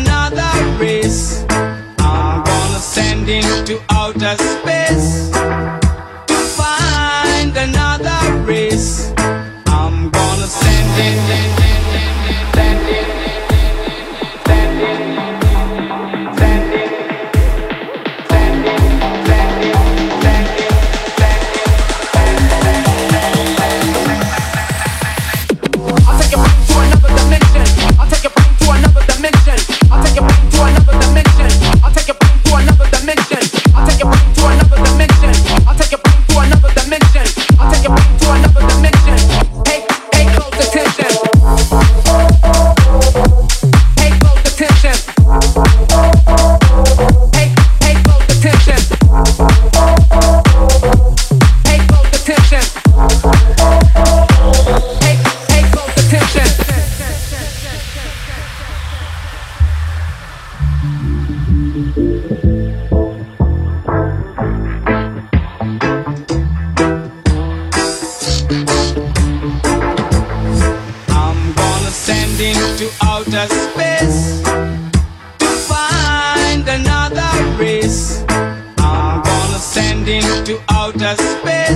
another race. I'm gonna send him to outer space. outer space to find another race. I'm gonna send him to outer space.